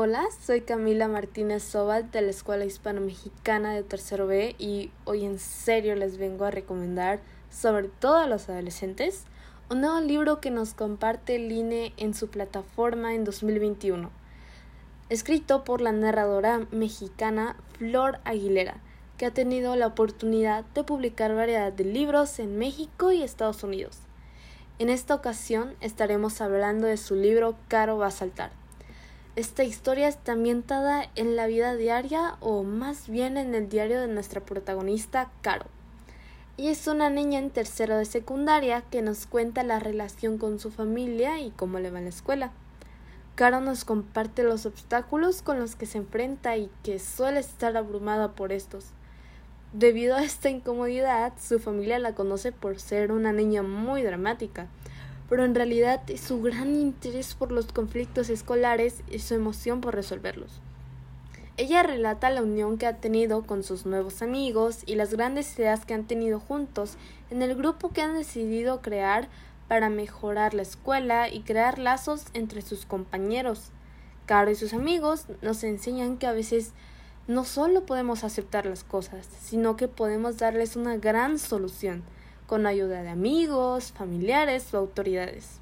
Hola, soy Camila Martínez Sobal de la Escuela Hispano-Mexicana de Tercero B y hoy en serio les vengo a recomendar, sobre todo a los adolescentes, un nuevo libro que nos comparte el INE en su plataforma en 2021, escrito por la narradora mexicana Flor Aguilera, que ha tenido la oportunidad de publicar variedad de libros en México y Estados Unidos. En esta ocasión estaremos hablando de su libro Caro va a saltar esta historia está ambientada en la vida diaria o más bien en el diario de nuestra protagonista, Caro. Y es una niña en tercero de secundaria que nos cuenta la relación con su familia y cómo le va en la escuela. Caro nos comparte los obstáculos con los que se enfrenta y que suele estar abrumada por estos. Debido a esta incomodidad, su familia la conoce por ser una niña muy dramática, pero en realidad su gran interés por los conflictos escolares y su emoción por resolverlos. Ella relata la unión que ha tenido con sus nuevos amigos y las grandes ideas que han tenido juntos en el grupo que han decidido crear para mejorar la escuela y crear lazos entre sus compañeros. Caro y sus amigos nos enseñan que a veces no solo podemos aceptar las cosas, sino que podemos darles una gran solución con ayuda de amigos, familiares o autoridades.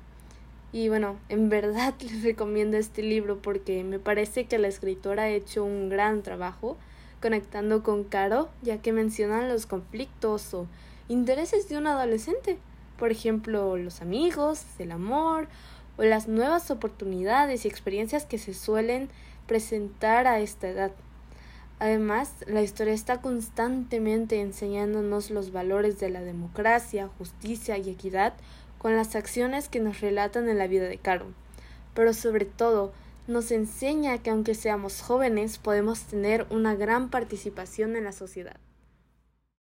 Y bueno, en verdad les recomiendo este libro porque me parece que la escritora ha hecho un gran trabajo conectando con Caro, ya que mencionan los conflictos o intereses de un adolescente, por ejemplo, los amigos, el amor o las nuevas oportunidades y experiencias que se suelen presentar a esta edad. Además, la historia está constantemente enseñándonos los valores de la democracia, justicia y equidad con las acciones que nos relatan en la vida de Caro. Pero sobre todo, nos enseña que aunque seamos jóvenes, podemos tener una gran participación en la sociedad.